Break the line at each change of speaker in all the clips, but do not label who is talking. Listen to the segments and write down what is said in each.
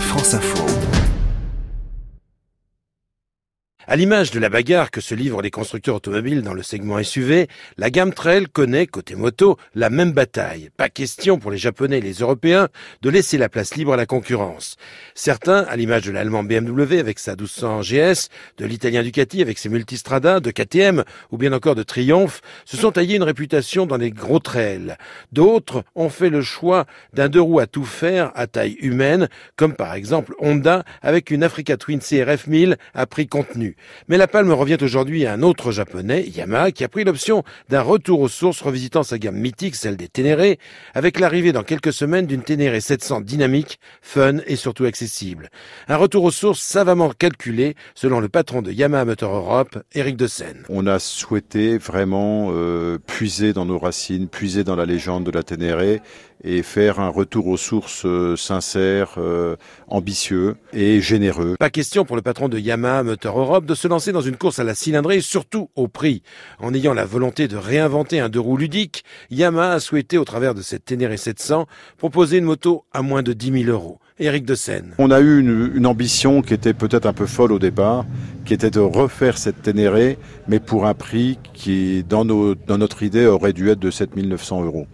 France Info.
À l'image de la bagarre que se livrent les constructeurs automobiles dans le segment SUV, la gamme Trail connaît, côté moto, la même bataille. Pas question pour les Japonais et les Européens de laisser la place libre à la concurrence. Certains, à l'image de l'allemand BMW avec sa 1200 GS, de l'italien Ducati avec ses multistrada, de KTM ou bien encore de Triumph, se sont taillés une réputation dans les gros trails. D'autres ont fait le choix d'un deux roues à tout faire à taille humaine, comme par exemple Honda avec une Africa Twin CRF 1000 à prix contenu. Mais la palme revient aujourd'hui à un autre japonais, Yamaha, qui a pris l'option d'un retour aux sources revisitant sa gamme mythique, celle des Ténéré, avec l'arrivée dans quelques semaines d'une Ténéré 700 dynamique, fun et surtout accessible. Un retour aux sources savamment calculé, selon le patron de Yamaha Motor Europe, Eric De Seine.
On a souhaité vraiment euh, puiser dans nos racines, puiser dans la légende de la Ténéré et faire un retour aux sources euh, sincères, euh, ambitieux et généreux.
Pas question pour le patron de Yamaha Motor Europe de se lancer dans une course à la cylindrée, surtout au prix. En ayant la volonté de réinventer un deux roues ludique, Yamaha a souhaité, au travers de cette Ténéré 700, proposer une moto à moins de 10 000 euros. Éric de Seine.
On a eu une, ambition qui était peut-être un peu folle au départ, qui était de refaire cette Ténéré, mais pour un prix qui, dans, dans notre idée, aurait dû être de 7 900 euros.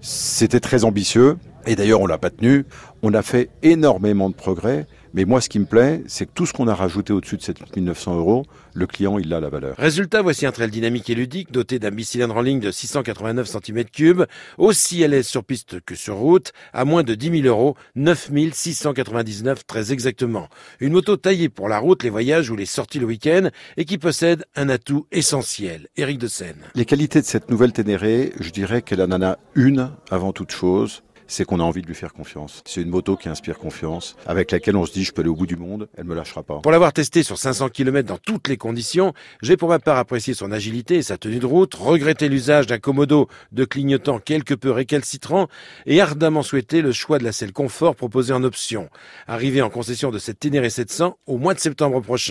C'était très ambitieux, et d'ailleurs on l'a pas tenu. On a fait énormément de progrès. Mais moi, ce qui me plaît, c'est que tout ce qu'on a rajouté au-dessus de 7900 euros, le client, il a la valeur.
Résultat, voici un trail dynamique et ludique doté d'un bicylindre en ligne de 689 cm3, aussi à l'aise sur piste que sur route, à moins de 10 000 euros, 9 699 très exactement. Une moto taillée pour la route, les voyages ou les sorties le week-end et qui possède un atout essentiel. Éric de Seine.
Les qualités de cette nouvelle Ténéré, je dirais qu'elle en a une avant toute chose c'est qu'on a envie de lui faire confiance. C'est une moto qui inspire confiance, avec laquelle on se dit je peux aller au bout du monde, elle me lâchera pas.
Pour l'avoir testé sur 500 km dans toutes les conditions, j'ai pour ma part apprécié son agilité et sa tenue de route, regretté l'usage d'un commodo de clignotant quelque peu récalcitrant et ardemment souhaité le choix de la selle confort proposée en option. Arrivé en concession de cette Ténéré 700 au mois de septembre prochain.